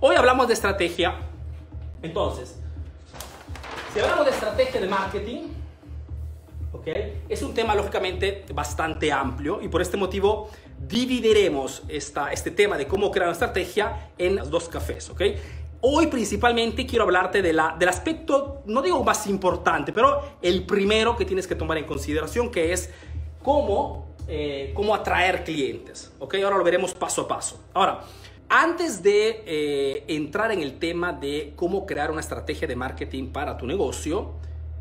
Hoy hablamos de estrategia. Entonces, si hablamos de estrategia de marketing, ¿ok? Es un tema lógicamente bastante amplio y por este motivo dividiremos esta, este tema de cómo crear una estrategia en dos cafés, ¿ok? Hoy principalmente quiero hablarte de la, del aspecto, no digo más importante, pero el primero que tienes que tomar en consideración, que es cómo, eh, cómo atraer clientes, ¿ok? Ahora lo veremos paso a paso. Ahora, antes de eh, entrar en el tema de cómo crear una estrategia de marketing para tu negocio,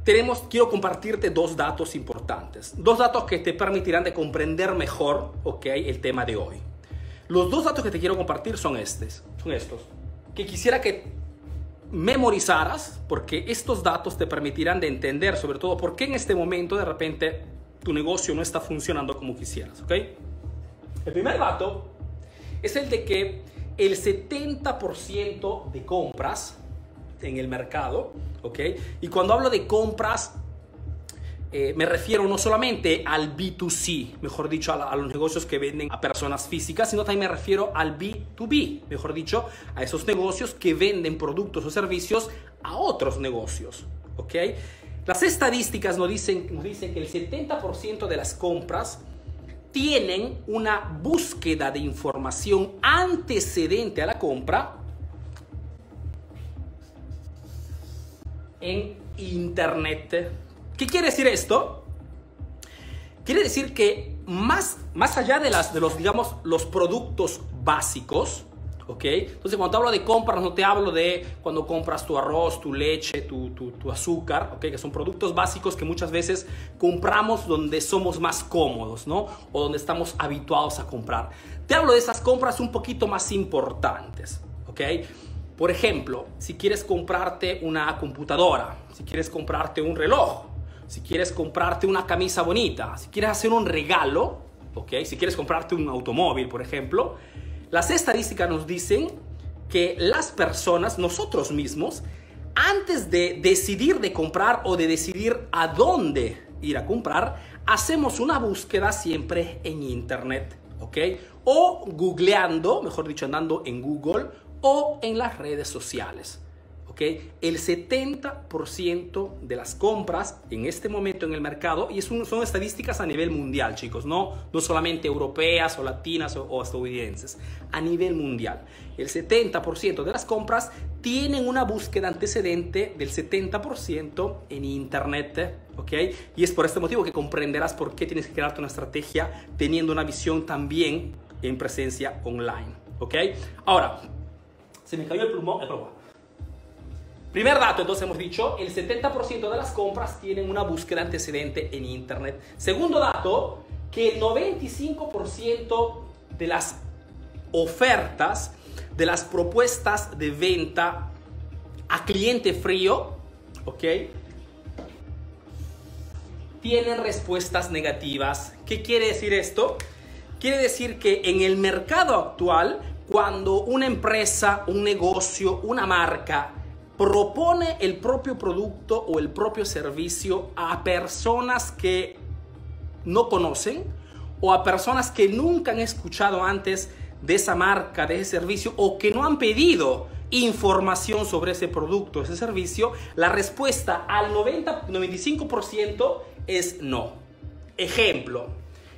tenemos, quiero compartirte dos datos importantes. Dos datos que te permitirán de comprender mejor okay, el tema de hoy. Los dos datos que te quiero compartir son, estos, son estos. Que quisiera que memorizaras, porque estos datos te permitirán de entender sobre todo por qué en este momento de repente tu negocio no está funcionando como quisieras. ¿okay? El primer dato es el de que el 70% de compras en el mercado, ¿ok? Y cuando hablo de compras, eh, me refiero no solamente al B2C, mejor dicho, a, los negocios que venden a personas físicas, sino también me refiero al B2B, mejor dicho, a esos negocios que venden productos o servicios a otros negocios, ¿ok? Las estadísticas nos dicen, nos dicen que el 70% de las compras tienen una búsqueda de información antecedente a la compra en Internet. ¿Qué quiere decir esto? Quiere decir que más, más allá de, las, de los, digamos, los productos básicos, ¿ok? Entonces, cuando te hablo de compras, no te hablo de cuando compras tu arroz, tu leche, tu, tu, azúcar, ¿ok? Que son productos básicos que muchas veces compramos donde somos más cómodos, ¿no? O donde estamos habituados a comprar. Te hablo de esas compras un poquito más importantes, ¿ok? Por ejemplo, si quieres comprarte una computadora, si quieres comprarte un reloj, si quieres comprarte una camisa bonita, si quieres hacer un regalo, ¿ok? Si quieres comprarte un automóvil, por ejemplo, las estadísticas nos dicen que las personas, nosotros mismos, antes de decidir de comprar o de decidir a dónde ir a comprar, hacemos una búsqueda siempre en internet, ¿ok? O googleando, mejor dicho, andando en Google o en las redes sociales. ¿Okay? El 70% de las compras en este momento en el mercado, y un, son estadísticas a nivel mundial, chicos, no, no solamente europeas o latinas o, o estadounidenses, a nivel mundial. El 70% de las compras tienen una búsqueda antecedente del 70% en Internet. ¿ok? Y es por este motivo que comprenderás por qué tienes que crearte una estrategia teniendo una visión también en presencia online. ¿ok? Ahora, se me cayó el plumón, el plumón. Primer dato, entonces hemos dicho, el 70% de las compras tienen una búsqueda antecedente en Internet. Segundo dato, que el 95% de las ofertas, de las propuestas de venta a cliente frío, ¿ok? Tienen respuestas negativas. ¿Qué quiere decir esto? Quiere decir que en el mercado actual, cuando una empresa, un negocio, una marca propone el propio producto o el propio servicio a personas que no conocen o a personas que nunca han escuchado antes de esa marca, de ese servicio o que no han pedido información sobre ese producto, ese servicio, la respuesta al 90, 95% es no. Ejemplo,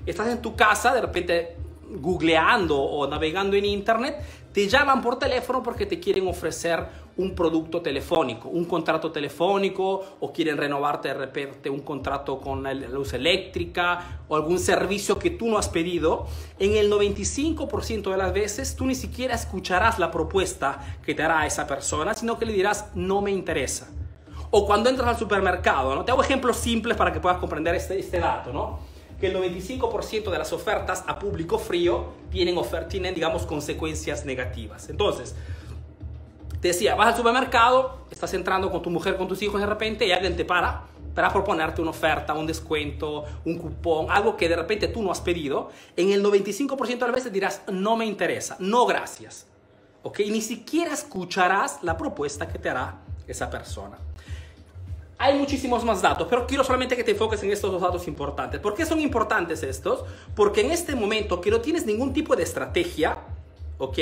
estás en tu casa, de repente googleando o navegando en internet, te llaman por teléfono porque te quieren ofrecer un producto telefónico, un contrato telefónico o quieren renovarte de repente un contrato con la luz eléctrica o algún servicio que tú no has pedido, en el 95% de las veces tú ni siquiera escucharás la propuesta que te hará esa persona, sino que le dirás no me interesa. O cuando entras al supermercado, ¿no? Te hago ejemplos simples para que puedas comprender este, este dato, ¿no? que el 95% de las ofertas a público frío tienen, tienen, digamos, consecuencias negativas. Entonces, decía, vas al supermercado, estás entrando con tu mujer, con tus hijos de repente y alguien te para para proponerte una oferta, un descuento, un cupón, algo que de repente tú no has pedido. En el 95% de las veces dirás, no me interesa, no gracias. ¿Ok? Ni siquiera escucharás la propuesta que te hará esa persona. Hay muchísimos más datos, pero quiero solamente que te enfoques en estos dos datos importantes. ¿Por qué son importantes estos? Porque en este momento que no tienes ningún tipo de estrategia, ¿ok?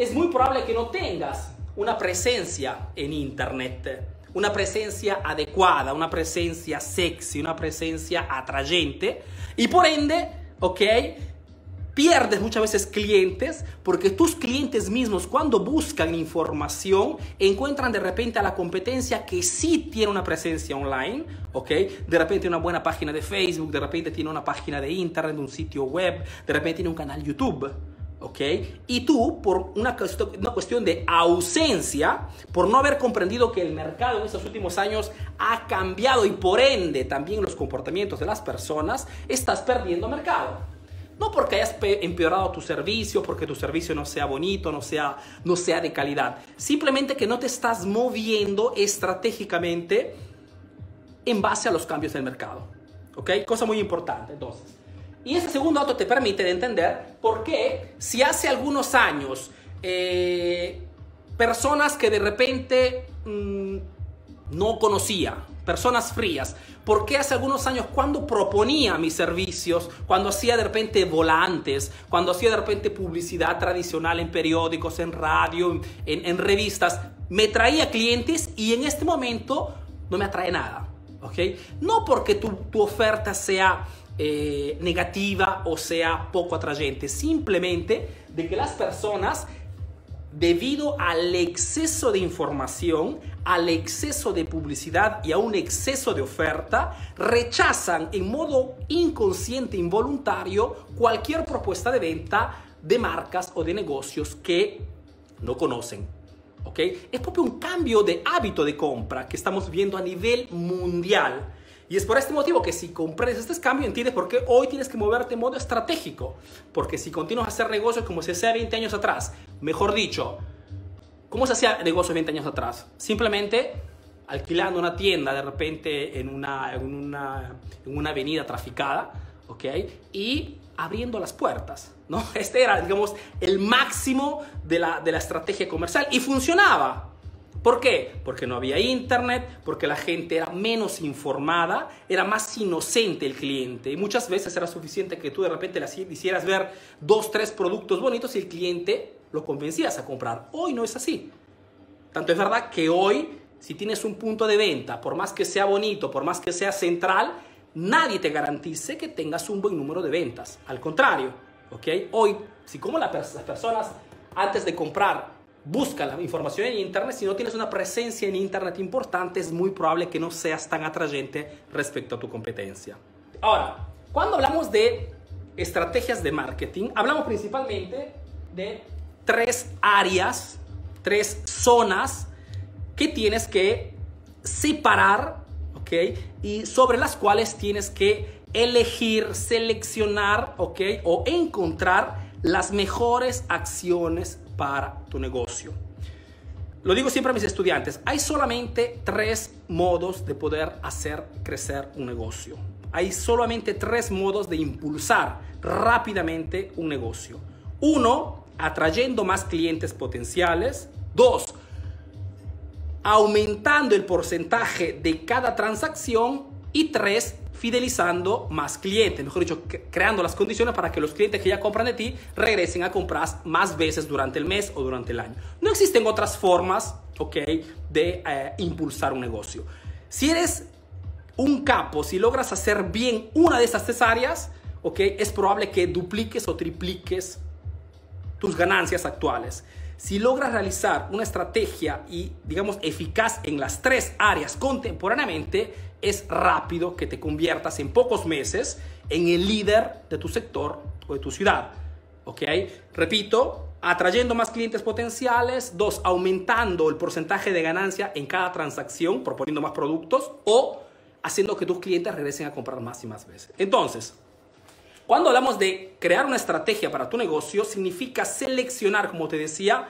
es muy probable que no tengas una presencia en Internet, una presencia adecuada, una presencia sexy, una presencia atrayente y por ende, ¿ok? Pierdes muchas veces clientes porque tus clientes mismos cuando buscan información encuentran de repente a la competencia que sí tiene una presencia online, ¿ok? De repente una buena página de Facebook, de repente tiene una página de internet, un sitio web, de repente tiene un canal YouTube. ¿Ok? Y tú, por una, una, cuestión de ausencia, por no haber comprendido que el mercado en estos últimos años ha cambiado y por ende también los comportamientos de las personas, estás perdiendo mercado. No porque hayas empeorado tu servicio, porque tu servicio no sea bonito, no sea, no sea de calidad. Simplemente que no te estás moviendo estratégicamente en base a los cambios del mercado. ¿Ok? Cosa muy importante. Entonces, y ese segundo dato te permite de entender por qué si hace algunos años eh, personas que de repente mmm, no conocía, personas frías, por qué hace algunos años cuando proponía mis servicios, cuando hacía de repente volantes, cuando hacía de repente publicidad tradicional en periódicos, en radio, en, revistas, me traía clientes y en este momento no me atrae nada. ¿ok? No porque tu oferta sea eh, negativa o sea poco atrayente, simplemente de que las personas, debido al exceso de información, al exceso de publicidad y a un exceso de oferta, rechazan en modo inconsciente, involuntario, cualquier propuesta de venta de marcas o de negocios que no conocen. ¿ok? Es propio un cambio de hábito de compra que estamos viendo a nivel mundial y es por este motivo que si comprendes este cambio, entiendes por qué hoy tienes que moverte en modo estratégico. Porque si continúas a hacer negocios como se hacía 20 años atrás, mejor dicho, ¿cómo se hacía negocio 20 años atrás? Simplemente alquilando una tienda de repente en una, en una, en una avenida traficada, ¿ok? Y abriendo las puertas, ¿no? Este era, digamos, el máximo de la, de la estrategia comercial y funcionaba. ¿Por qué? Porque no había internet, porque la gente era menos informada, era más inocente el cliente. Y muchas veces era suficiente que tú de repente le hicieras ver dos, tres productos bonitos y el cliente lo convencías a comprar. Hoy no es así. Tanto es verdad que hoy, si tienes un punto de venta, por más que sea bonito, por más que sea central, nadie te garantice que tengas un buen número de ventas. Al contrario, ¿ok? Hoy, si como las personas antes de comprar busca la información en Internet, si no tienes una presencia en Internet importante, es muy probable que no seas tan atrayente respecto a tu competencia. Ahora, cuando hablamos de estrategias de marketing, hablamos principalmente de tres áreas, tres zonas que tienes que separar, ¿ok? Y sobre las cuales tienes que elegir, seleccionar, ¿ok? O encontrar las mejores acciones para tu negocio. Lo digo siempre a mis estudiantes, hay solamente tres modos de poder hacer crecer un negocio. Hay solamente tres modos de impulsar rápidamente un negocio. Uno, atrayendo más clientes potenciales. Dos, aumentando el porcentaje de cada transacción. Y tres, fidelizando más clientes, mejor dicho, creando las condiciones para que los clientes que ya compran de ti regresen a comprar más veces durante el mes o durante el año. No existen otras formas, ¿ok?, de eh, impulsar un negocio. Si eres un capo, si logras hacer bien una de estas tres áreas, ¿ok?, es probable que dupliques o tripliques tus ganancias actuales. Si logras realizar una estrategia y, digamos, eficaz en las tres áreas contemporáneamente, es rápido que te conviertas en pocos meses en el líder de tu sector o de tu ciudad. ¿Ok? Repito, atrayendo más clientes potenciales. Dos, aumentando el porcentaje de ganancia en cada transacción, proponiendo más productos. O haciendo que tus clientes regresen a comprar más y más veces. Entonces, cuando hablamos de crear una estrategia para tu negocio, significa seleccionar, como te decía,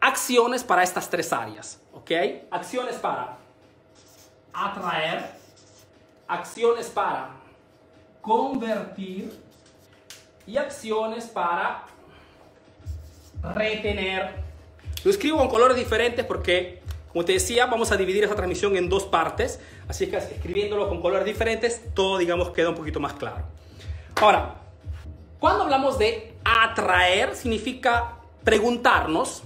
acciones para estas tres áreas. ¿Ok? Acciones para atraer, acciones para convertir y acciones para retener. Lo escribo con colores diferentes porque, como te decía, vamos a dividir esta transmisión en dos partes. Así que escribiéndolo con colores diferentes, todo, digamos, queda un poquito más claro. Ahora, cuando hablamos de atraer, significa preguntarnos,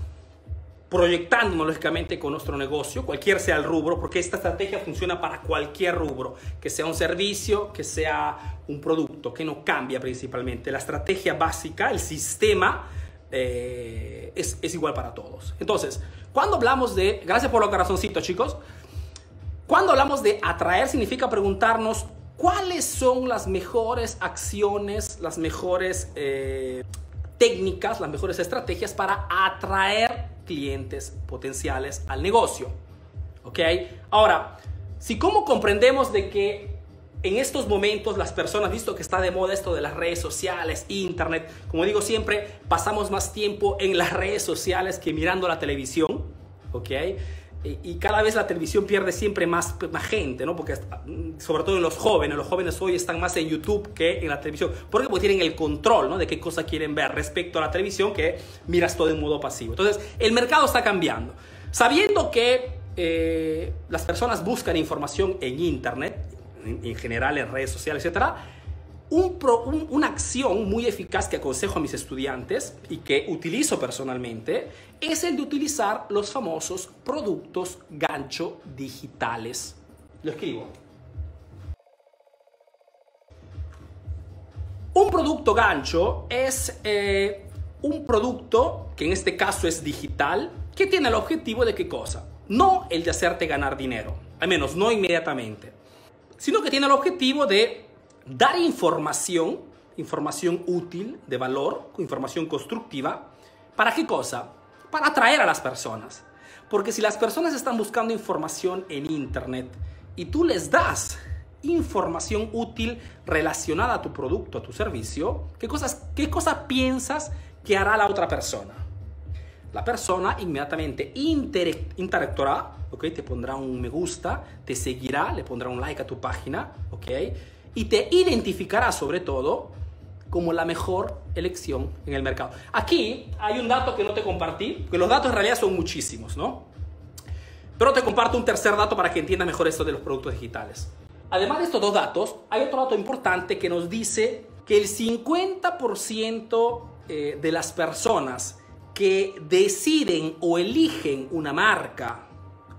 proyectándonos lógicamente con nuestro negocio, cualquier sea el rubro, porque esta estrategia funciona para cualquier rubro, que sea un servicio, que sea un producto, que no cambia principalmente. La estrategia básica, el sistema, eh, es, es, igual para todos. Entonces, cuando hablamos de, gracias por los corazoncitos chicos, cuando hablamos de atraer significa preguntarnos cuáles son las mejores acciones, las mejores eh, técnicas, las mejores estrategias para atraer clientes potenciales al negocio. ¿Ok? Ahora, si como comprendemos de que en estos momentos las personas, visto que está de moda esto de las redes sociales, internet, como digo siempre, pasamos más tiempo en las redes sociales que mirando la televisión, ¿ok? Y cada vez la televisión pierde siempre más, más gente, ¿no? Porque sobre todo en los jóvenes, los jóvenes hoy están más en YouTube que en la televisión. ¿Por qué? Porque tienen el control, ¿no? De qué cosa quieren ver respecto a la televisión que miras todo en modo pasivo. Entonces, el mercado está cambiando. Sabiendo que eh, las personas buscan información en Internet, en, general en redes sociales, etcétera, una acción muy eficaz que aconsejo a mis estudiantes y que utilizo personalmente es el de utilizar los famosos productos gancho digitales. Lo escribo. Un producto gancho es eh, un producto que en este caso es digital, que tiene el objetivo de qué cosa? No el de hacerte ganar dinero, al menos no inmediatamente, sino que tiene el objetivo de dar información, información útil, de valor, información constructiva, ¿para qué cosa? Para atraer a las personas. Porque si las personas están buscando información en Internet y tú les das información útil relacionada a tu producto, a tu servicio, ¿qué, cosas, qué cosa piensas que hará la otra persona? La persona inmediatamente interactuará, ¿ok? Te pondrá un me gusta, te seguirá, le pondrá un like a tu página, ¿ok? Y te identificará sobre todo como la mejor elección en el mercado. Aquí hay un dato que no te compartí, que los datos en realidad son muchísimos, ¿no? Pero te comparto un tercer dato para que entiendas mejor esto de los productos digitales. Además de estos dos datos, hay otro dato importante que nos dice que el 50% eh, de las personas que deciden o eligen una marca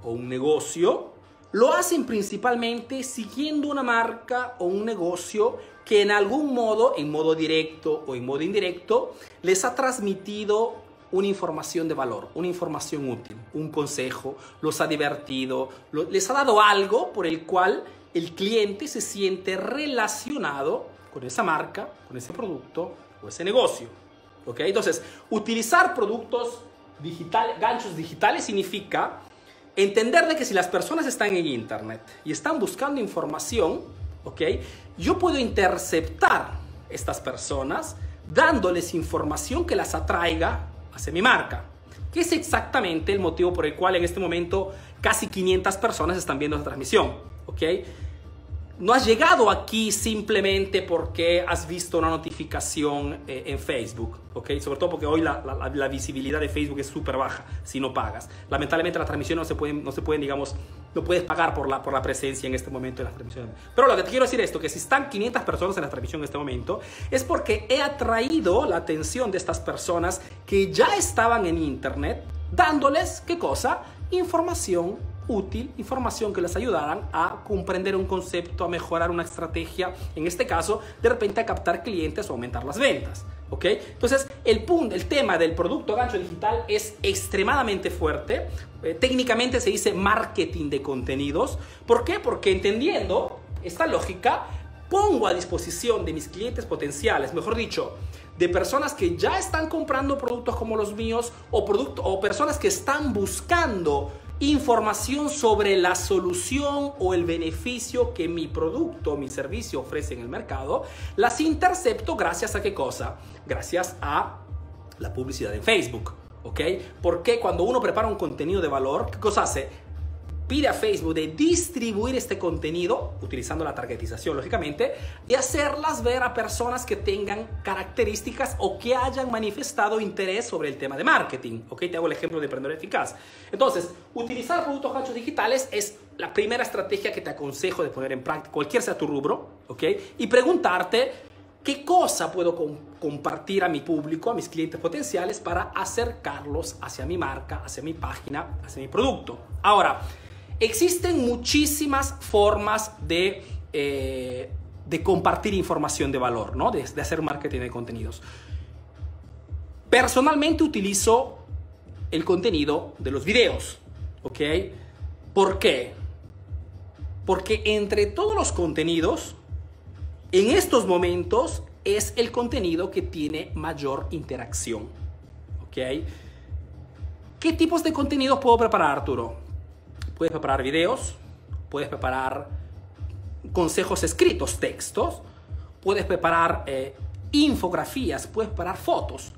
o un negocio lo hacen principalmente siguiendo una marca o un negocio que en algún modo, en modo directo o en modo indirecto, les ha transmitido una información de valor, una información útil, un consejo, los ha divertido, les ha dado algo por el cual el cliente se siente relacionado con esa marca, con ese producto o ese negocio. ¿Ok? Entonces, utilizar productos digitales, ganchos digitales significa entender de que si las personas están en Internet y están buscando información, ¿ok? Yo puedo interceptar estas personas dándoles información que las atraiga hacia mi marca, que es exactamente el motivo por el cual en este momento casi 500 personas están viendo esta transmisión, ¿ok? No has llegado aquí simplemente porque has visto una notificación eh, en Facebook, ¿ok? Sobre todo porque hoy la, visibilidad de Facebook es súper baja si no pagas. Lamentablemente las transmisiones no se pueden, no se pueden digamos, no puedes pagar por la, por la presencia en este momento de las transmisiones. Pero lo que te quiero decir es esto, que si están 500 personas en la transmisión en este momento, es porque he atraído la atención de estas personas que ya estaban en Internet, dándoles, ¿qué cosa? Información útil, información que les ayudaran a comprender un concepto, a mejorar una estrategia, en este caso, de repente a captar clientes o aumentar las ventas. ¿Ok? Entonces, el, punto, el tema del producto gancho digital es extremadamente fuerte. Eh, técnicamente se dice marketing de contenidos. ¿Por qué? Porque entendiendo esta lógica, pongo a disposición de mis clientes potenciales, mejor dicho, de personas que ya están comprando productos como los míos o, o personas que están buscando información sobre la solución o el beneficio que mi producto o mi servicio ofrece en el mercado, las intercepto gracias a qué cosa? Gracias a la publicidad en Facebook. ¿Ok? Porque cuando uno prepara un contenido de valor, ¿qué cosa hace? Pide a Facebook de distribuir este contenido, utilizando la targetización lógicamente, y hacerlas ver a personas que tengan características o que hayan manifestado interés sobre el tema de marketing. ¿Ok? Te hago el ejemplo de emprendedor eficaz. Entonces, utilizar productos ganchos digitales es la primera estrategia que te aconsejo de poner en práctica, cualquier sea tu rubro, ¿ok? Y preguntarte ¿Qué cosa puedo compartir a mi público, a mis clientes potenciales para acercarlos hacia mi marca, hacia mi página, hacia mi producto? Ahora, existen muchísimas formas de, eh, de compartir información de valor, ¿no? De, de hacer marketing de contenidos. Personalmente utilizo el contenido de los videos, ¿ok? ¿Por qué? Porque entre todos los contenidos, en estos momentos es el contenido que tiene mayor interacción. ¿Ok? ¿Qué tipos de contenido puedo preparar, Arturo? Puedes preparar videos, puedes preparar consejos escritos, textos, puedes preparar eh, infografías, puedes preparar fotos,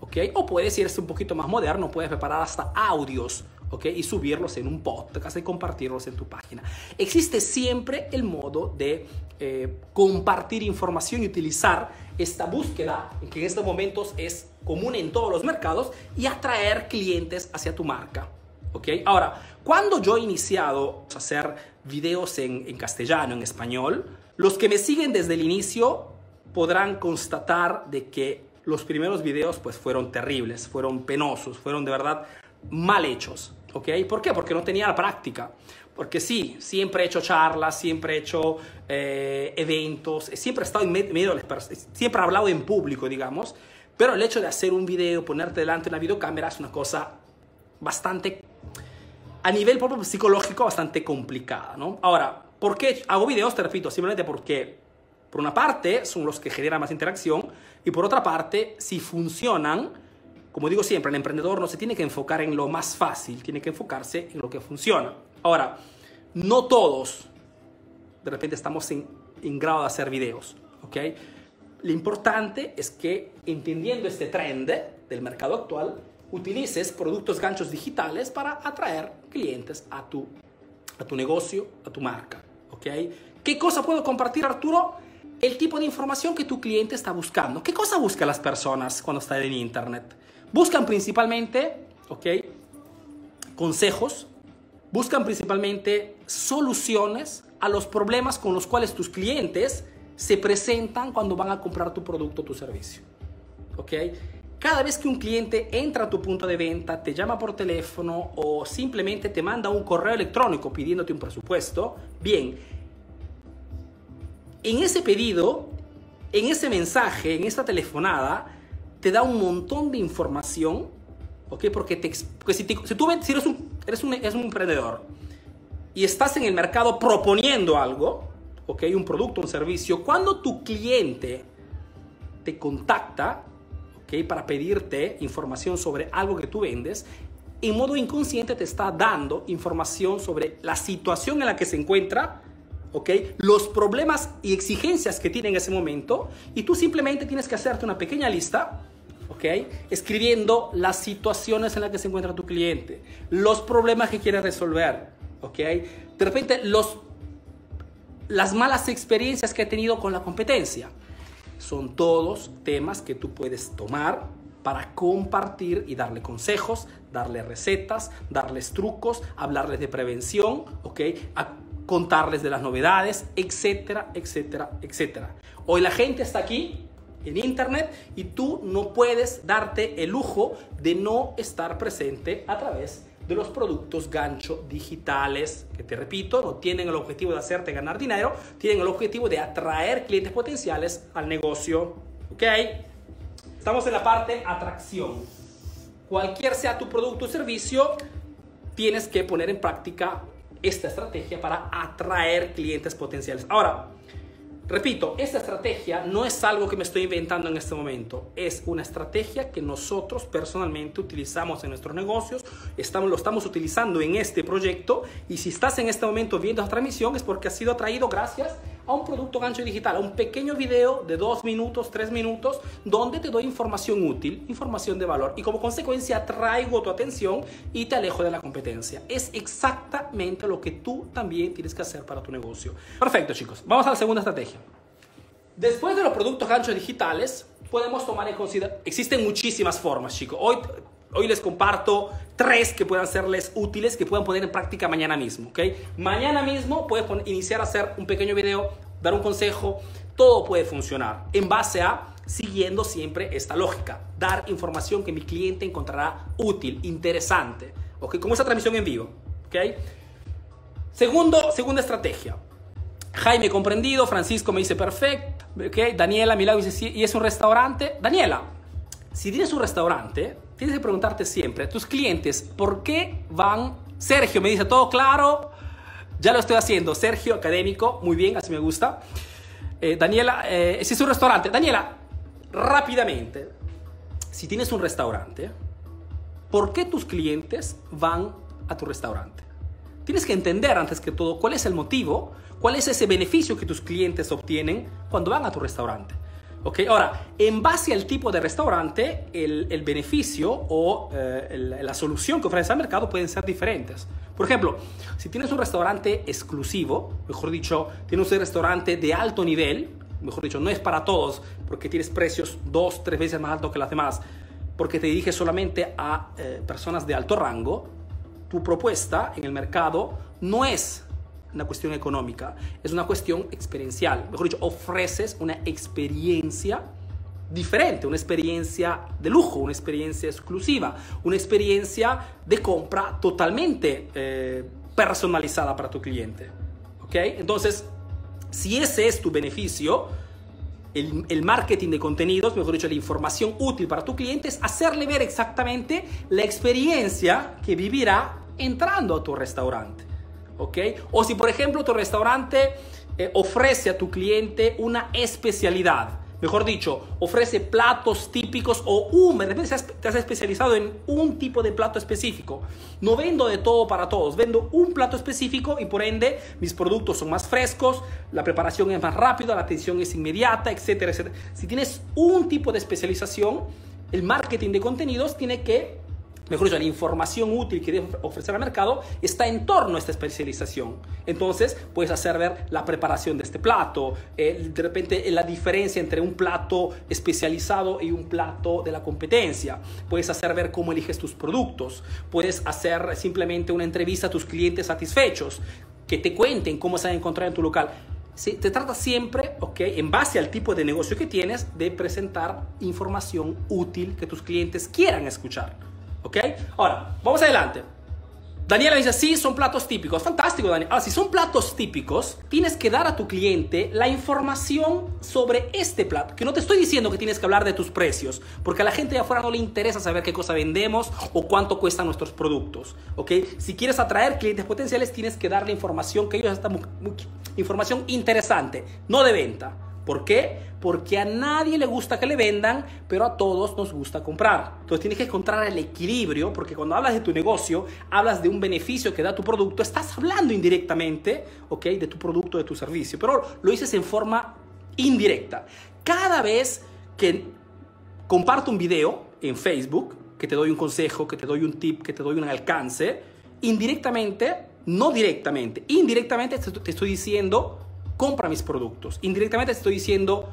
¿ok? O puedes irse un poquito más moderno, puedes preparar hasta audios, ¿ok? Y subirlos en un podcast y compartirlos en tu página. Existe siempre el modo de eh, compartir información y utilizar esta búsqueda, que en estos momentos es común en todos los mercados, y atraer clientes hacia tu marca. ¿Ok? Ahora, cuando yo he iniciado a hacer videos en, en castellano, en español, los que me siguen desde el inicio podrán constatar de que los primeros videos pues fueron terribles, fueron penosos, fueron de verdad mal hechos. ¿ok? ¿Por qué? Porque no tenía la práctica. Porque sí, siempre he hecho charlas, siempre he hecho eh, eventos, siempre he estado en medio de las siempre he hablado en público, digamos, pero el hecho de hacer un video, ponerte delante de una videocámara es una cosa bastante, a nivel propio psicológico, bastante complicada, ¿no? Ahora, ¿por qué hago videos? Te repito, simplemente porque, por una parte, son los que generan más interacción y por otra parte, si funcionan, como digo siempre, el emprendedor no se tiene que enfocar en lo más fácil, tiene que enfocarse en lo que funciona. Ahora, no todos de repente estamos en, grado de hacer videos, ¿ok? Lo importante es que entendiendo este trend del mercado actual, utilices productos ganchos digitales para atraer clientes a tu, a tu negocio, a tu marca, ¿ok? ¿Qué cosa puedo compartir, Arturo? El tipo de información que tu cliente está buscando. ¿Qué cosa buscan las personas cuando están en Internet? Buscan principalmente, ¿ok? Consejos, buscan principalmente soluciones a los problemas con los cuales tus clientes se presentan cuando van a comprar tu producto o tu servicio. ¿Ok? Cada vez que un cliente entra a tu punto de venta, te llama por teléfono o simplemente te manda un correo electrónico pidiéndote un presupuesto, bien, en ese pedido, en ese mensaje, en esta telefonada, te da un montón de información, ¿ok? Porque, te, si, tú eres un, eres un, eres un emprendedor y estás en el mercado proponiendo algo, ¿ok? Un producto, un servicio, cuando tu cliente te contacta, ¿ok? Para pedirte información sobre algo que tú vendes, en modo inconsciente te está dando información sobre la situación en la que se encuentra, ¿ok? Los problemas y exigencias que tiene en ese momento, y tú simplemente tienes que hacerte una pequeña lista, ¿ok? Escribiendo las situaciones en las que se encuentra tu cliente, los problemas que quiere resolver, ¿ok? De repente, los, las malas experiencias que ha tenido con la competencia. Son todos temas que tú puedes tomar para compartir y darle consejos, darle recetas, darles trucos, hablarles de prevención, ¿ok? Contarles de las novedades, etcétera, etcétera, etcétera. Hoy la gente está aquí en Internet y tú no puedes darte el lujo de no estar presente a través de de los productos gancho digitales, que te repito, no tienen el objetivo de hacerte ganar dinero, tienen el objetivo de atraer clientes potenciales al negocio. ¿Ok? Estamos en la parte atracción. Cualquier sea tu producto o servicio, tienes que poner en práctica esta estrategia para atraer clientes potenciales. Ahora, Repito, esta estrategia no es algo que me estoy inventando en este momento, es una estrategia que nosotros personalmente utilizamos en nuestros negocios, estamos, lo estamos utilizando en este proyecto y si estás en este momento viendo esta transmisión es porque ha sido atraído gracias a un producto gancho digital, a un pequeño video de dos minutos, tres minutos, donde te doy información útil, información de valor y como consecuencia traigo tu atención y te alejo de la competencia. Es exactamente lo que tú también tienes que hacer para tu negocio. Perfecto chicos, vamos a la segunda estrategia. Después de los productos ganchos digitales, podemos tomar en consideración, existen muchísimas formas chicos. Hoy Hoy les comparto tres que puedan serles útiles, que puedan poner en práctica mañana mismo, ¿ok? Mañana mismo puedes iniciar a hacer un pequeño video, dar un consejo, todo puede funcionar en base a siguiendo siempre esta lógica, dar información que mi cliente encontrará útil, interesante, ¿ok? Como esta transmisión en vivo, ¿ok? Segundo, segunda estrategia. Jaime comprendido, Francisco me dice perfecto, ¿ok? Daniela, mi lado dice, sí, ¿y es un restaurante? Daniela, si tienes un restaurante, tienes que preguntarte siempre tus clientes, ¿por qué van? Sergio me dice, todo claro, ya lo estoy haciendo. Sergio, académico, muy bien, así me gusta. Eh, Daniela, eh, si es un restaurante. Daniela, rápidamente, si tienes un restaurante, ¿por qué tus clientes van a tu restaurante? Tienes que entender antes que todo cuál es el motivo, cuál es ese beneficio que tus clientes obtienen cuando van a tu restaurante. ¿Ok? Ahora, en base al tipo de restaurante, el, beneficio o eh, la solución que ofreces al mercado pueden ser diferentes. Por ejemplo, si tienes un restaurante exclusivo, mejor dicho, tienes un restaurante de alto nivel, mejor dicho, no es para todos, porque tienes precios dos, tres veces más altos que las demás, porque te diriges solamente a eh, personas de alto rango, tu propuesta en el mercado no es una cuestión económica, es una cuestión experiencial. Mejor dicho, ofreces una experiencia diferente, una experiencia de lujo, una experiencia exclusiva, una experiencia de compra totalmente eh, personalizada para tu cliente. ¿Ok? Entonces, si ese es tu beneficio, el, marketing de contenidos, mejor dicho, la información útil para tu cliente es hacerle ver exactamente la experiencia que vivirá entrando a tu restaurante. ¿Ok? O si, por ejemplo, tu restaurante eh, ofrece a tu cliente una especialidad mejor dicho, ofrece platos típicos o un, de repente te has especializado en un tipo de plato específico. No vendo de todo para todos, vendo un plato específico y por ende mis productos son más frescos, la preparación es más rápida, la atención es inmediata, etcétera, etcétera. Si tienes un tipo de especialización, el marketing de contenidos tiene que mejor dicho, la información útil que debe ofrecer al mercado está en torno a esta especialización. Entonces, puedes hacer ver la preparación de este plato, de repente la diferencia entre un plato especializado y un plato de la competencia. Puedes hacer ver cómo eliges tus productos. Puedes hacer simplemente una entrevista a tus clientes satisfechos, que te cuenten cómo se han encontrado en tu local. Se te trata siempre, ok, en base al tipo de negocio que tienes, de presentar información útil que tus clientes quieran escuchar. ¿Ok? Ahora, vamos adelante. Daniela dice, sí, son platos típicos. Fantástico, Daniela. Ahora, si son platos típicos, tienes que dar a tu cliente la información sobre este plato. Que no te estoy diciendo que tienes que hablar de tus precios, porque a la gente de afuera no le interesa saber qué cosa vendemos o cuánto cuestan nuestros productos. ¿Ok? Si quieres atraer clientes potenciales, tienes que darle información que ellos están... Información interesante, no de venta. ¿Por qué? Porque a nadie le gusta que le vendan, pero a todos nos gusta comprar. Entonces tienes que encontrar el equilibrio, porque cuando hablas de tu negocio, hablas de un beneficio que da tu producto, estás hablando indirectamente, ¿ok? De tu producto, de tu servicio, pero lo dices en forma indirecta. Cada vez que comparto un video en Facebook, que te doy un consejo, que te doy un tip, que te doy un alcance, indirectamente, no directamente, indirectamente te estoy diciendo compra mis productos. Indirectamente estoy diciendo,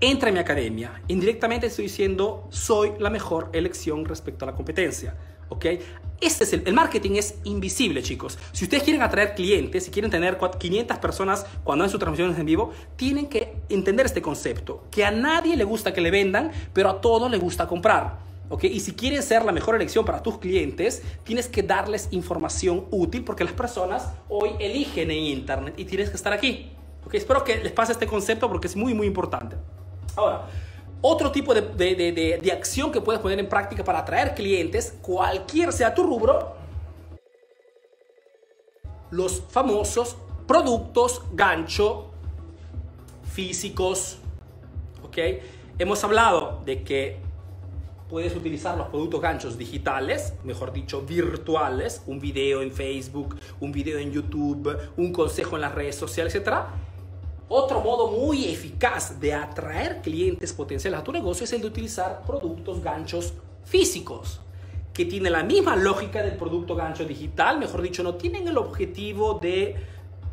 entra en mi academia. Indirectamente estoy diciendo, soy la mejor elección respecto a la competencia. ¿Ok? Este es el, marketing es invisible, chicos. Si ustedes quieren atraer clientes, si quieren tener 500 personas cuando hacen sus transmisiones en vivo, tienen que entender este concepto, que a nadie le gusta que le vendan, pero a todos le gusta comprar. ¿ok? Y si quieres ser la mejor elección para tus clientes, tienes que darles información útil porque las personas hoy eligen en Internet y tienes que estar aquí. Okay, espero que les pase este concepto porque es muy, muy importante. Ahora, otro tipo de, de, de, acción que puedes poner en práctica para atraer clientes, cualquier sea tu rubro, los famosos productos gancho físicos. ¿Ok? Hemos hablado de que puedes utilizar los productos ganchos digitales, mejor dicho, virtuales, un video en Facebook, un video en YouTube, un consejo en las redes sociales, etc otro modo muy eficaz de atraer clientes potenciales a tu negocio es el de utilizar productos ganchos físicos, que tienen la misma lógica del producto gancho digital, mejor dicho, no tienen el objetivo de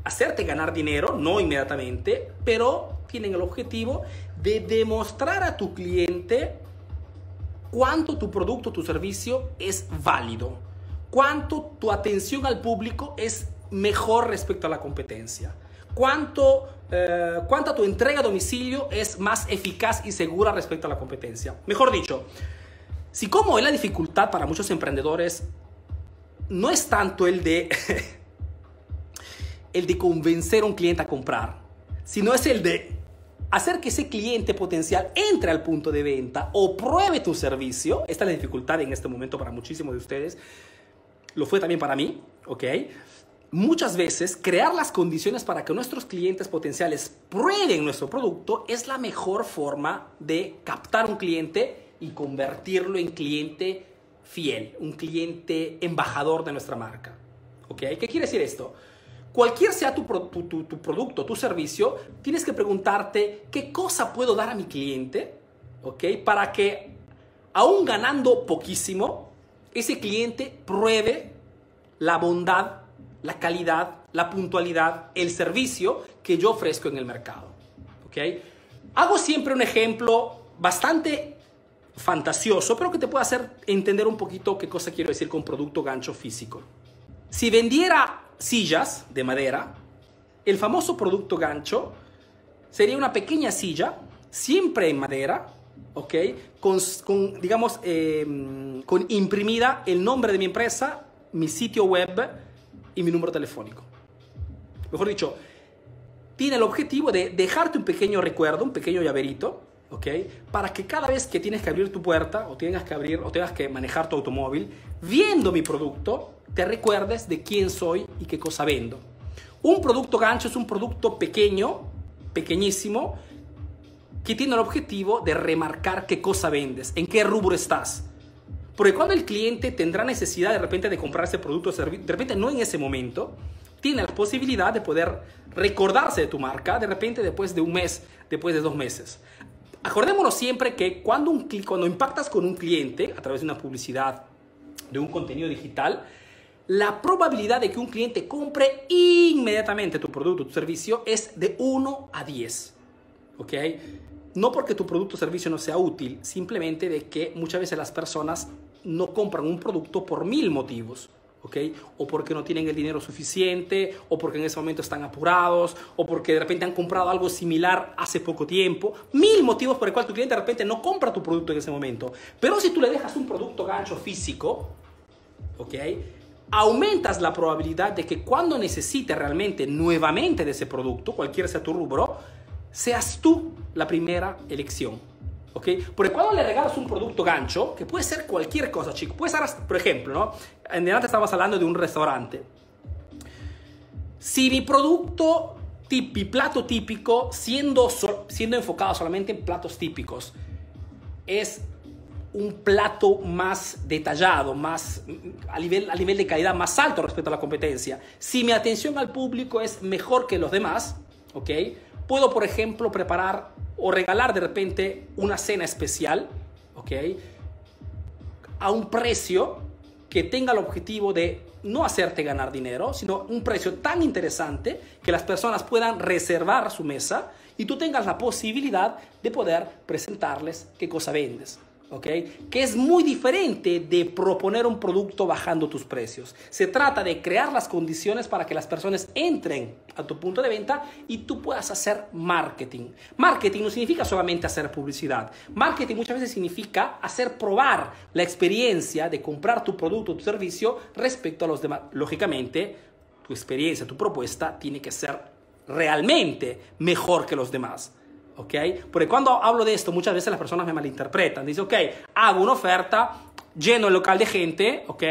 hacerte ganar dinero, no inmediatamente, pero tienen el objetivo de demostrar a tu cliente cuánto tu producto, tu servicio es válido, cuánto tu atención al público es mejor respecto a la competencia cuánto, eh, cuánta tu entrega a domicilio es más eficaz y segura respecto a la competencia. Mejor dicho, si como es la dificultad para muchos emprendedores, no es tanto el de, el de convencer a un cliente a comprar, sino es el de hacer que ese cliente potencial entre al punto de venta o pruebe tu servicio. Esta es la dificultad en este momento para muchísimos de ustedes. Lo fue también para mí, ¿ok? Muchas veces crear las condiciones para que nuestros clientes potenciales prueben nuestro producto es la mejor forma de captar un cliente y convertirlo en cliente fiel, un cliente embajador de nuestra marca. ¿Ok? ¿Qué quiere decir esto? Cualquier sea tu, tu, tu, producto, tu servicio, tienes que preguntarte qué cosa puedo dar a mi cliente, ¿ok? Para que, aún ganando poquísimo, ese cliente pruebe la bondad, la calidad, la puntualidad, el servicio que yo ofrezco en el mercado, ¿ok? Hago siempre un ejemplo bastante fantasioso, pero que te puede hacer entender un poquito qué cosa quiero decir con producto gancho físico. Si vendiera sillas de madera, el famoso producto gancho sería una pequeña silla, siempre en madera, ¿ok? Con, digamos, em, con imprimida el nombre de mi empresa, mi sitio web y mi número telefónico. Mejor dicho, tiene el objetivo de dejarte un pequeño recuerdo, un pequeño llaverito, ¿ok? Para que cada vez que tienes que abrir tu puerta o tengas que abrir o tengas que manejar tu automóvil, viendo mi producto, te recuerdes de quién soy y qué cosa vendo. Un producto gancho es un producto pequeño, pequeñísimo, que tiene el objetivo de remarcar qué cosa vendes, en qué rubro estás. Porque cuando el cliente tendrá necesidad de repente de comprar ese producto o servicio, de repente no en ese momento, tiene la posibilidad de poder recordarse de tu marca de repente después de un mes, después de dos meses. Acordémonos siempre que cuando, un, cuando impactas con un cliente a través de una publicidad, de un contenido digital, la probabilidad de que un cliente compre inmediatamente tu producto tu servicio es de 1 a 10. ¿Ok? No porque tu producto o servicio no sea útil, simplemente de que muchas veces las personas no compran un producto por mil motivos. O porque no tienen el dinero suficiente, o porque en ese momento están apurados, o porque de repente han comprado algo similar hace poco tiempo. Mil motivos por el cual tu cliente de repente no compra tu producto en ese momento. Pero si tú le dejas un producto gancho físico, ¿ok? Aumentas la probabilidad de que cuando necesite realmente nuevamente de ese producto, cualquiera sea tu rubro, seas tú la primera elección. ¿Ok? Porque cuando le regalas un producto gancho, que puede ser cualquier cosa, chico, puede ser, por ejemplo, ¿no? En delante estábamos hablando de un restaurante. Si mi producto, mi plato típico, siendo, siendo enfocado solamente en platos típicos, es un plato más detallado, más a nivel, a nivel de calidad más alto respecto a la competencia. Si mi atención al público es mejor que los demás, ¿ok? Puedo, por ejemplo, preparar o regalar de repente una cena especial, ¿ok? A un precio que tenga el objetivo de no hacerte ganar dinero, sino un precio tan interesante que las personas puedan reservar su mesa y tú tengas la posibilidad de poder presentarles qué cosa vendes. Que es muy diferente de proponer un producto bajando tus precios. Se trata de crear las condiciones para que las personas entren a tu punto de venta y tú puedas hacer marketing. Marketing no significa solamente hacer publicidad. Marketing muchas veces significa hacer probar la experiencia de comprar tu producto o tu servicio respecto a los demás. Lógicamente, tu experiencia, tu propuesta tiene que ser realmente mejor que los demás. ¿Ok? Porque cuando hablo de esto, muchas veces las personas me malinterpretan. Dicen, ok, hago una oferta, lleno el local de gente, ¿ok?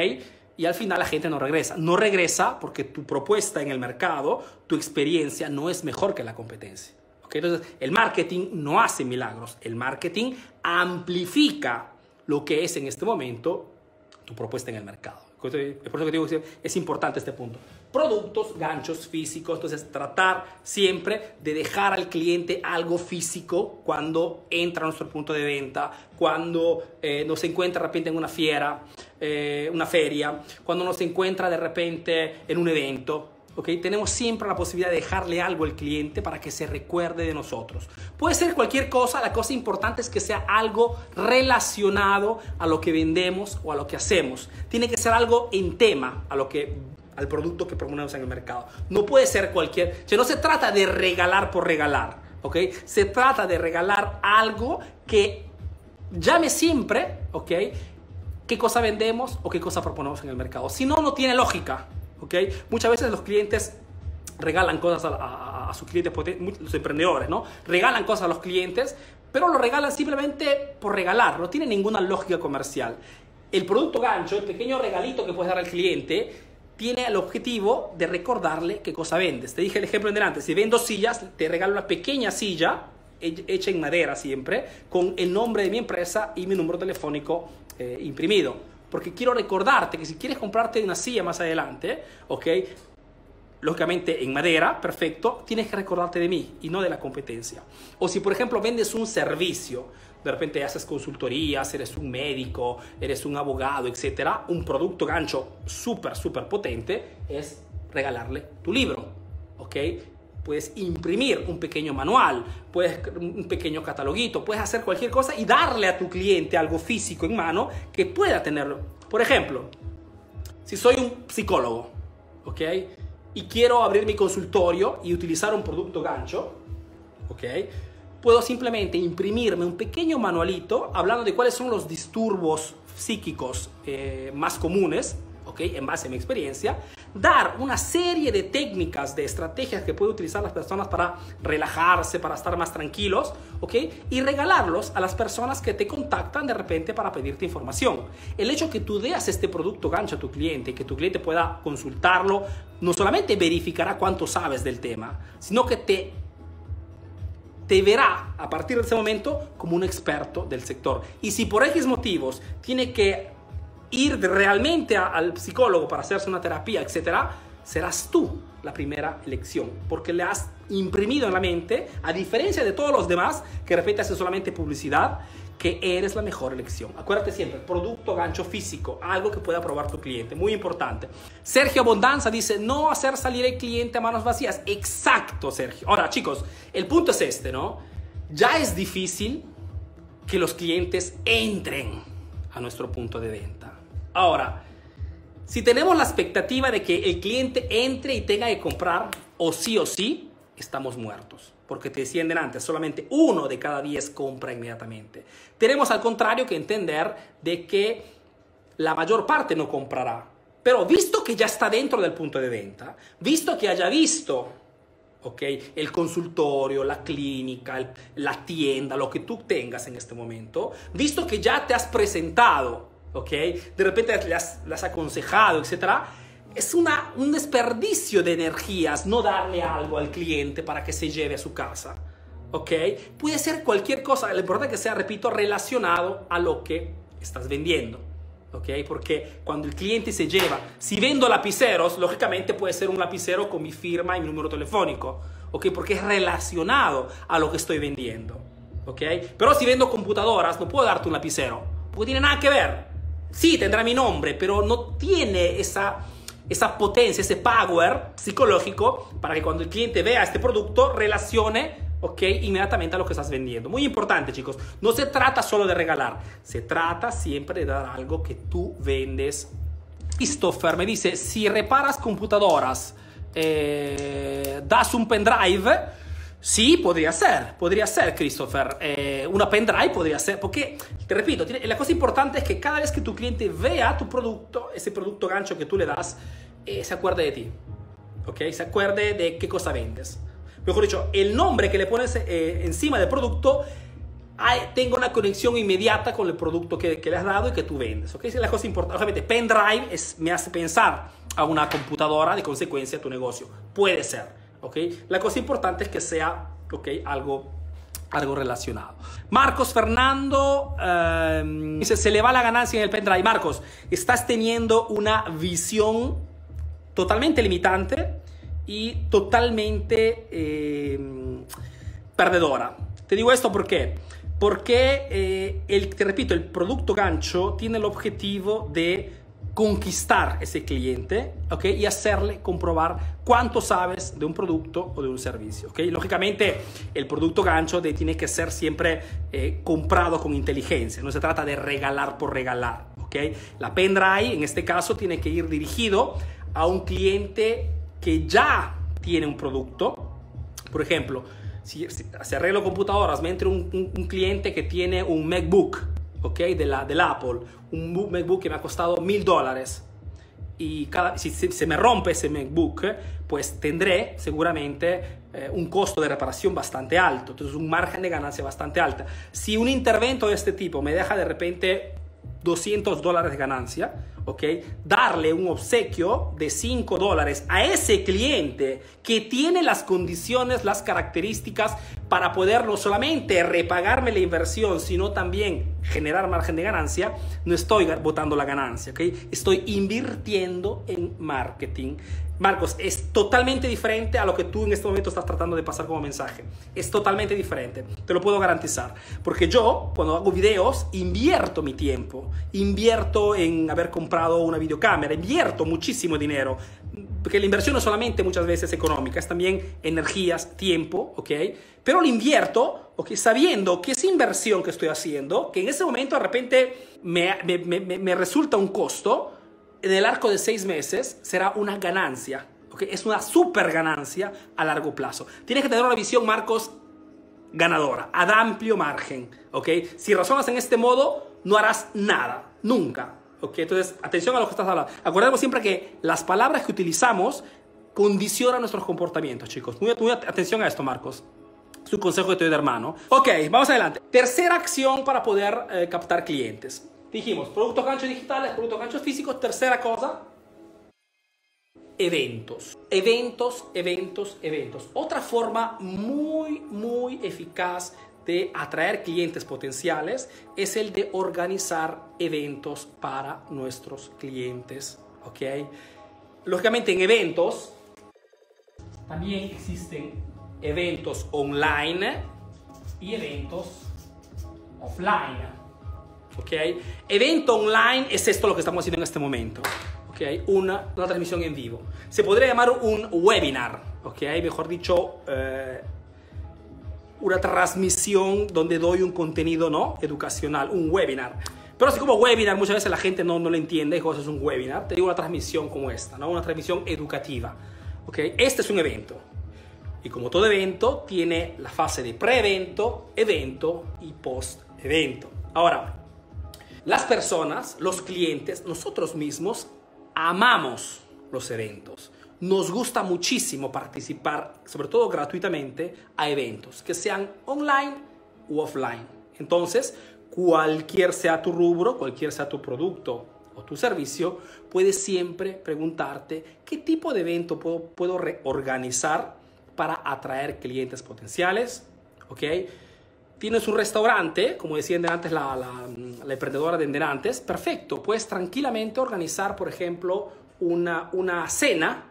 Y al final la gente no regresa. No regresa porque tu propuesta en el mercado, tu experiencia no es mejor que la competencia. ¿ok? Entonces, el marketing no hace milagros. El marketing amplifica lo que es en este momento tu propuesta en el mercado. Por eso que digo es importante este punto. Productos, ganchos físicos, entonces tratar siempre de dejar al cliente algo físico cuando entra a nuestro punto de venta, cuando eh, nos encuentra de repente en una fiera, eh, una feria, cuando nos encuentra de repente en un evento. Tenemos siempre la posibilidad de dejarle algo al cliente para que se recuerde de nosotros. Puede ser cualquier cosa, la cosa importante es que sea algo relacionado a lo que vendemos o a lo que hacemos. Tiene que ser algo en tema, a lo que al producto que proponemos en el mercado. No puede ser cualquier, o no se trata de regalar por regalar, ¿ok? Se trata de regalar algo que llame siempre, ¿ok? ¿Qué cosa vendemos o qué cosa proponemos en el mercado? Si no, no tiene lógica, ¿ok? Muchas veces los clientes regalan cosas a, sus clientes, los emprendedores, ¿no? Regalan cosas a los clientes, pero lo regalan simplemente por regalar, no tiene ninguna lógica comercial. El producto gancho, el pequeño regalito que puedes dar al cliente, tiene el objetivo de recordarle qué cosa vendes. Te dije el ejemplo en delante, si vendo sillas, te regalo una pequeña silla hecha en madera siempre, con el nombre de mi empresa y mi número telefónico eh, imprimido. Porque quiero recordarte que si quieres comprarte una silla más adelante, ¿ok? lógicamente en madera, perfecto, tienes que recordarte de mí y no de la competencia. O si, por ejemplo, vendes un servicio, de repente haces consultorías, eres un médico, eres un abogado, etcétera, un producto gancho súper, súper potente es regalarle tu libro, ¿ok? Puedes imprimir un pequeño manual, puedes un pequeño cataloguito, puedes hacer cualquier cosa y darle a tu cliente algo físico en mano que pueda tenerlo. Por ejemplo, si soy un psicólogo, ¿ok? y quiero abrir mi consultorio y utilizar un producto gancho, ¿ok? Puedo simplemente imprimirme un pequeño manualito hablando de cuáles son los disturbios psíquicos eh, más comunes en base a mi experiencia, dar una serie de técnicas, de estrategias que pueden utilizar las personas para relajarse, para estar más tranquilos, ¿ok? Y regalarlos a las personas que te contactan de repente para pedirte información. El hecho que tú deas este producto gancho a tu cliente, que tu cliente pueda consultarlo, no solamente verificará cuánto sabes del tema, sino que te te verá a partir de ese momento como un experto del sector. Y si por X motivos tiene que ir realmente al psicólogo para hacerse una terapia, etcétera, serás tú la primera elección, porque le has imprimido en la mente, a diferencia de todos los demás que hacen solamente publicidad, que eres la mejor elección. Acuérdate siempre, producto gancho físico, algo que pueda probar tu cliente, muy importante. Sergio Abondanza dice, no hacer salir el cliente a manos vacías. Exacto, Sergio. Ahora, chicos, el punto es este, ¿no? Ya es difícil que los clientes entren a nuestro punto de venta. Ahora, si tenemos la expectativa de que el cliente entre y tenga que comprar o sí o sí, estamos muertos. Porque te decían antes, solamente uno de cada diez compra inmediatamente. Tenemos al contrario que entender de que la mayor parte no comprará. Pero visto que ya está dentro del punto de venta, visto que haya visto okay, el consultorio, la clínica, la tienda, lo que tú tengas en este momento, visto que ya te has presentado ¿ok? De repente le has, aconsejado, etc. Es una, un desperdicio de energías no darle algo al cliente para que se lleve a su casa, ¿ok? Puede ser cualquier cosa, lo importante es que sea, repito, relacionado a lo que estás vendiendo. ¿ok? Porque cuando el cliente se lleva, si vendo lapiceros, lógicamente puede ser un lapicero con mi firma y mi número telefónico, ¿ok? Porque es relacionado a lo que estoy vendiendo, ¿ok? Pero si vendo computadoras, no puedo darte un lapicero, porque tiene nada que ver, sí, tendrá mi nombre, pero no tiene esa, esa potencia, ese power psicológico para que cuando el cliente vea este producto relacione ¿ok? Inmediatamente a lo que estás vendiendo. Muy importante, chicos. No se trata solo de regalar, se trata siempre de dar algo que tú vendes. Christopher me dice, si reparas computadoras, eh, das un pendrive, Sí, podría ser, podría ser, Christopher. Eh, una pendrive podría ser, porque, te repito, la cosa importante es que cada vez que tu cliente vea tu producto, ese producto gancho que tú le das, eh, se acuerde de ti, ¿ok? Se acuerde de qué cosa vendes. Mejor dicho, el nombre que le pones eh, encima del producto tenga una conexión inmediata con el producto que, le has dado y que tú vendes, ¿ok? Esa es la cosa importante. Obviamente, pendrive me hace pensar a una computadora, de consecuencia, a tu negocio. Puede ser. La cosa importante es que sea, Algo, algo relacionado. Marcos Fernando em, dice, se le va la ganancia en el pendrive. Marcos, estás teniendo una visión totalmente limitante y totalmente em, perdedora. Te digo esto porque porque eh, el, te repito, el producto gancho tiene el objetivo de conquistar ese cliente ¿okay? y hacerle comprobar cuánto sabes de un producto o de un servicio. ¿okay? Lógicamente, el producto gancho de, tiene que ser siempre eh, comprado con inteligencia, no se trata de regalar por regalar. ¿okay? La pendrive, en este caso, tiene que ir dirigido a un cliente que ya tiene un producto. Por ejemplo, si, si arreglo computadoras, me entra un, un, cliente que tiene un MacBook, ¿ok? De la, del Apple, un MacBook que me ha costado mil dólares. Y cada, si, si, se me rompe ese MacBook, pues tendré seguramente eh, un costo de reparación bastante alto, entonces un margen de ganancia bastante alta. Si un intervento de este tipo me deja de repente 200 dólares de ganancia, ¿ok? Darle un obsequio de 5 dólares a ese cliente que tiene las condiciones, las características para poder no solamente repagarme la inversión, sino también generar margen de ganancia, no estoy botando la ganancia, ¿ok? Estoy invirtiendo en marketing. Marcos, es totalmente diferente a lo que tú en este momento estás tratando de pasar como mensaje. Es totalmente diferente, te lo puedo garantizar. Porque yo, cuando hago videos, invierto mi tiempo, invierto en haber comprado una videocámara, invierto muchísimo dinero. Porque la inversión no solamente muchas veces económica, es también energías, tiempo, ¿ok? Pero lo invierto, ¿ok? Sabiendo que esa inversión que estoy haciendo, que en ese momento de repente me, me, me, me resulta un costo, en el arco de seis meses será una ganancia. ¿okay? Es una super ganancia a largo plazo. Tienes que tener una visión, Marcos, ganadora, a amplio margen. ¿okay? Si razonas en este modo, no harás nada, nunca. ¿Okay? Entonces, atención a lo que estás hablando. Acordemos siempre que las palabras que utilizamos condicionan nuestros comportamientos, chicos. Muy, muy atención a esto, Marcos. Su consejo que te doy de hermano. Ok, vamos adelante. Tercera acción para poder eh, captar clientes. Dijimos, productos ganchos digitales, productos ganchos físicos. Tercera cosa, eventos. Eventos, eventos, eventos. Otra forma muy, muy eficaz de atraer clientes potenciales es el de organizar eventos para nuestros clientes. ¿Ok? Lógicamente en eventos también existen eventos online y eventos offline. ¿ok? Evento online es esto lo que estamos haciendo en este momento, ¿ok? Una, una transmisión en vivo. Se podría llamar un webinar, ¿ok? Mejor dicho, eh, una transmisión donde doy un contenido, ¿no? Educacional, un webinar. Pero así como webinar, muchas veces la gente no, no lo entiende, es un webinar. Te digo una transmisión como esta, ¿no? Una transmisión educativa, ¿ok? Este es un evento. Y como todo evento, tiene la fase de pre-evento, evento y post-evento. Ahora, las personas, los clientes, nosotros mismos amamos los eventos. Nos gusta muchísimo participar, sobre todo gratuitamente, a eventos, que sean online u offline. Entonces, cualquier sea tu rubro, cualquier sea tu producto o tu servicio, puedes siempre preguntarte qué tipo de evento puedo, puedo organizar para atraer clientes potenciales. ¿Ok? tienes un restaurante, como decía antes la, la, emprendedora de antes, perfecto, puedes tranquilamente organizar, por ejemplo, una, una cena,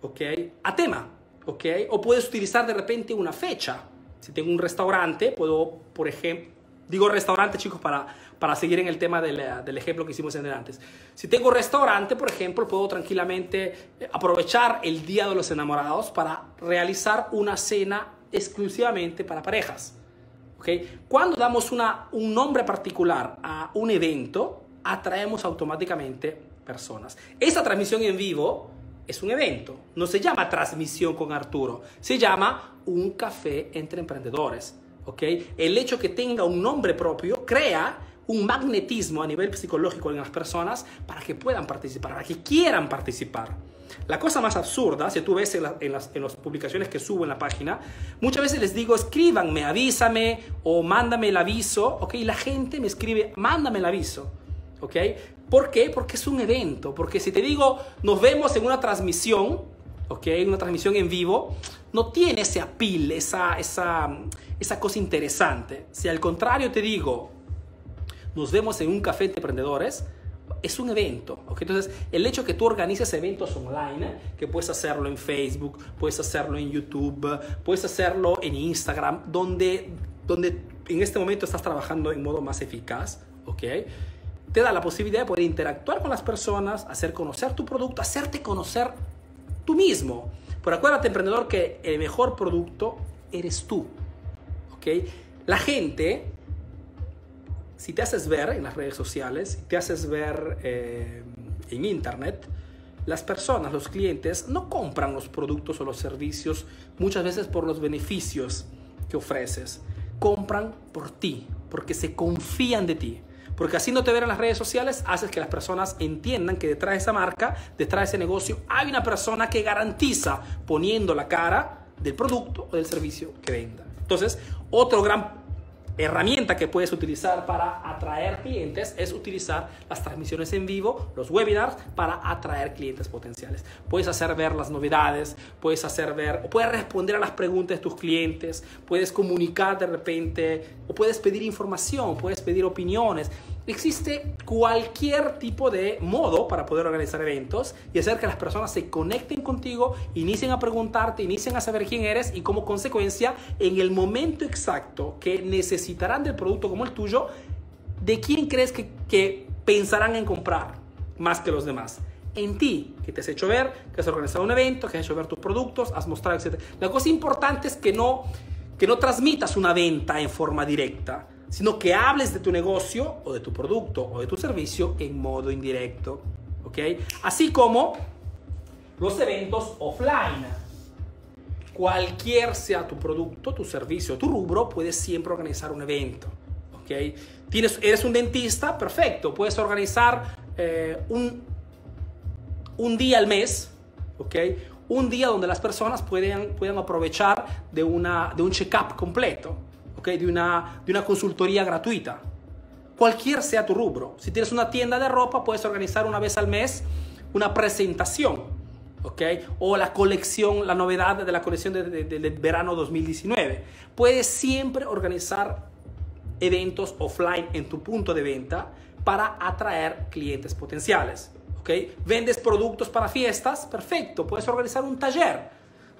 ¿ok? A tema, ¿ok? O puedes utilizar de repente una fecha. Si tengo un restaurante, puedo, por ejemplo, digo restaurante, chicos, para, para seguir en el tema del, del ejemplo que hicimos antes. Si tengo restaurante, por ejemplo, puedo tranquilamente eh, aprovechar el Día de los Enamorados para realizar una cena exclusivamente para parejas. Cuando damos una, un nombre particular a un evento, atraemos automáticamente personas. Esa transmisión en vivo es un evento. No se llama transmisión con Arturo, se llama un café entre emprendedores. El hecho que tenga un nombre propio crea un magnetismo a nivel psicológico en las personas para que puedan participar, para que quieran participar. La cosa más absurda, si tú ves en, las, publicaciones que subo en la página, muchas veces les digo, escríbanme, avísame o mándame el aviso, ¿ok? Y la gente me escribe, mándame el aviso, ¿ok? ¿Por qué? Porque es un evento, porque si te digo, nos vemos en una transmisión, ¿ok? Una transmisión en vivo, no tiene ese apil, esa, esa, esa cosa interesante. Si al contrario te digo, nos vemos en un café de emprendedores, es un evento. ¿okay? Entonces, el hecho que tú organices eventos online, que puedes hacerlo en Facebook, puedes hacerlo en YouTube, puedes hacerlo en Instagram, donde, donde en este momento estás trabajando en modo más eficaz, ¿ok? Te da la posibilidad de poder interactuar con las personas, hacer conocer tu producto, hacerte conocer tú mismo. Pero acuérdate, emprendedor, que el mejor producto eres tú, ¿ok? La gente si te haces ver en las redes sociales, si te haces ver eh, en internet, las personas, los clientes, no compran los productos o los servicios muchas veces por los beneficios que ofreces. Compran por ti, porque se confían de ti. Porque así no te ven en las redes sociales, haces que las personas entiendan que detrás de esa marca, detrás de ese negocio, hay una persona que garantiza poniendo la cara del producto o del servicio que venda. Entonces, otro gran herramienta que puedes utilizar para atraer clientes es utilizar las transmisiones en vivo, los webinars, para atraer clientes potenciales. Puedes hacer ver las novedades, puedes hacer ver, o puedes responder a las preguntas de tus clientes, puedes comunicar de repente, o puedes pedir información, puedes pedir opiniones. Existe cualquier tipo de modo para poder organizar eventos y hacer que las personas se conecten contigo, inicien a preguntarte, inicien a saber quién eres y como consecuencia, en el momento exacto que necesitarán del producto como el tuyo, ¿de quién crees que, que pensarán en comprar más que los demás? en ti, que te has hecho ver, que has organizado un evento, que has hecho ver tus productos, has mostrado, etc. La cosa importante es que no, que no transmitas una venta en forma directa sino que hables de tu negocio o de tu producto o de tu servicio en modo indirecto. ¿ok? Así como los eventos offline. Cualquier sea tu producto, tu servicio, tu rubro, puedes siempre organizar un evento. ¿ok? Tienes, eres un dentista, perfecto, puedes organizar eh, un, un día al mes, ¿ok? un día donde las personas puedan, puedan aprovechar de, una, de un check-up completo de, una, de una consultoría gratuita. Cualquier sea tu rubro. Si tienes una tienda de ropa, puedes organizar una vez al mes una presentación. ¿okay? O la colección, la novedad de la colección del de, verano 2019. Puedes siempre organizar eventos offline en tu punto de venta para atraer clientes potenciales. ¿okay? Vendes productos para fiestas, perfecto. Puedes organizar un taller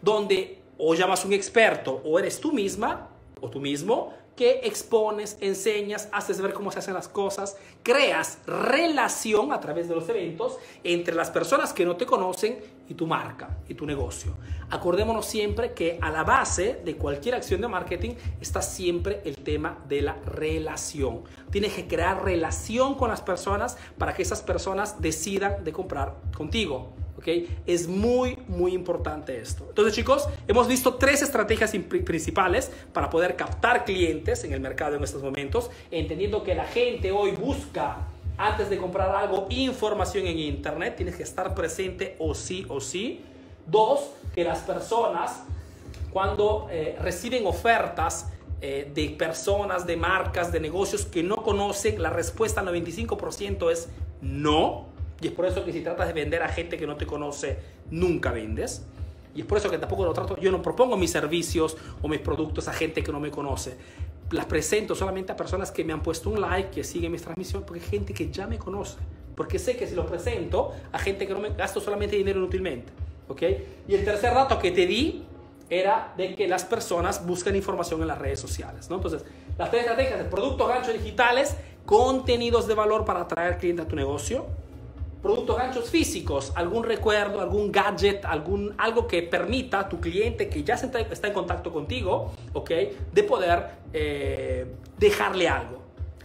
donde o llamas a un experto o eres tú misma o tú mismo que expones, enseñas, haces ver cómo se hacen las cosas, creas relación a través de los eventos entre las personas que no te conocen y tu marca y tu negocio. Acordémonos siempre que a la base de cualquier acción de marketing está siempre el tema de la relación. Tienes que crear relación con las personas para que esas personas decidan de comprar contigo. Es muy, muy importante esto. Entonces, chicos, hemos visto tres estrategias principales para poder captar clientes en el mercado en estos momentos, entendiendo que la gente hoy busca, antes de comprar algo, información en Internet, tienes que estar presente o sí o sí. Dos, que las personas, cuando eh, reciben ofertas, eh, de personas, de marcas, de negocios que no conocen, la respuesta al 95% es no. Y es por eso que si tratas de vender a gente que no te conoce, nunca vendes. Y es por eso que tampoco lo trato, yo no propongo mis servicios o mis productos a gente que no me conoce. Las presento solamente a personas que me han puesto un like, que siguen mis transmisiones, porque hay gente que ya me conoce. Porque sé que si los presento a gente que no me gasto solamente dinero inútilmente. ¿Ok? Y el tercer dato que te di era de que las personas buscan información en las redes sociales. ¿no? Entonces, las tres estrategias de productos ganchos digitales, contenidos de valor para atraer clientes a tu negocio, productos ganchos físicos, algún recuerdo, algún gadget, algún, algo que permita a tu cliente que ya está en contacto contigo, ¿ok? De poder eh, dejarle algo.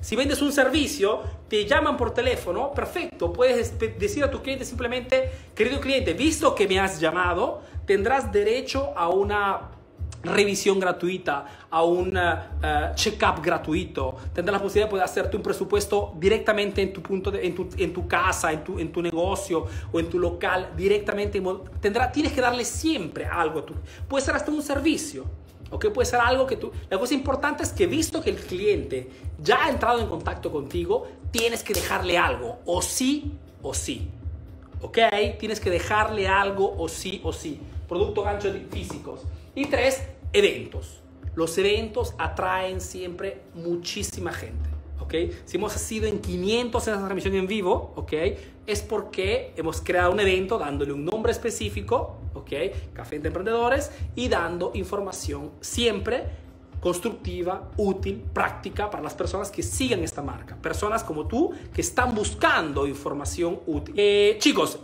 Si vendes un servicio, te llaman por teléfono, perfecto, puedes decir a tu cliente simplemente, querido cliente, visto que me has llamado, tendrás derecho a una revisión gratuita, a un uh, check-up gratuito. Tendrás la posibilidad de poder hacerte un presupuesto directamente en tu, punto de, en tu, en tu casa, en tu, en tu negocio o en tu local, directamente. Tendrá, tienes que darle siempre algo. A tu, puede ser hasta un servicio. ¿ok? Puede ser algo que tú... La cosa importante es que visto que el cliente ya ha entrado en contacto contigo, tienes que dejarle algo, o sí o sí. ¿Ok? Tienes que dejarle algo o sí o sí. Producto gancho físicos. Y tres, eventos. Los eventos atraen siempre muchísima gente. ¿ok? Si hemos sido en 500 en esa transmisión en vivo, ¿ok? Es porque hemos creado un evento dándole un nombre específico, ¿ok? Café de Emprendedores y dando información siempre constructiva, útil, práctica para las personas que siguen esta marca. Personas como tú que están buscando información útil. Eh, chicos,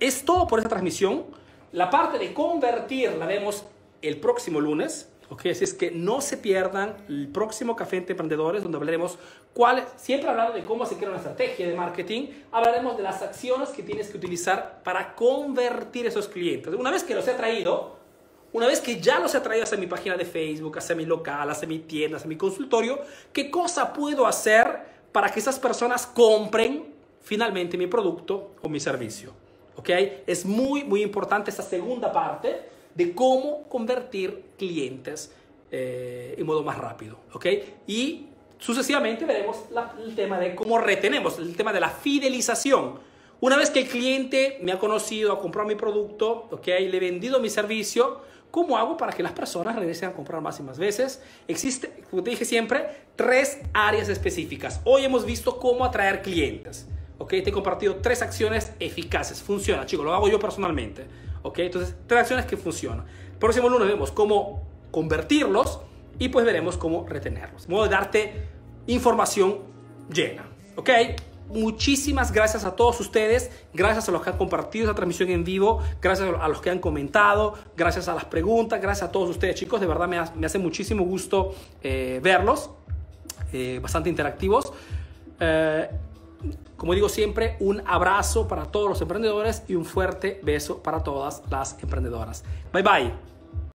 es todo por esta transmisión. La parte de convertir la vemos el próximo lunes, ¿ok? Así es que no se pierdan el próximo Café entre Emprendedores, donde hablaremos cuál, siempre hablando de cómo se crea una estrategia de marketing, hablaremos de las acciones que tienes que utilizar para convertir esos clientes. Una vez que los he traído, una vez que ya los he traído hacia mi página de Facebook, hacia mi local, hacia mi tienda, hacia mi consultorio, ¿qué cosa puedo hacer para que esas personas compren finalmente mi producto o mi servicio? ¿Ok? Es muy, muy importante esta segunda parte de cómo convertir clientes eh, en modo más rápido. ¿Ok? Y sucesivamente veremos el tema de cómo retenemos, el tema de la fidelización. Una vez que el cliente me ha conocido, ha comprado mi producto, ¿ok? Le he vendido mi servicio, ¿Cómo hago para que las personas regresen a comprar más y más veces? Existe, como te dije siempre, tres áreas específicas. Hoy hemos visto cómo atraer clientes. ¿ok? Te he compartido tres acciones eficaces. Funciona, chicos, lo hago yo personalmente. ¿Ok? Entonces, tres acciones que funcionan. próximo lunes vemos cómo convertirlos y pues veremos cómo retenerlos. Modo de darte información llena. ¿Ok? Muchísimas gracias a todos ustedes, gracias a los que han compartido esta transmisión en vivo, gracias a los que han comentado, gracias a las preguntas, gracias a todos ustedes chicos, de verdad me, hace muchísimo gusto eh, verlos, eh, bastante interactivos. Eh, como digo siempre, un abrazo para todos los emprendedores y un fuerte beso para todas las emprendedoras. Bye bye.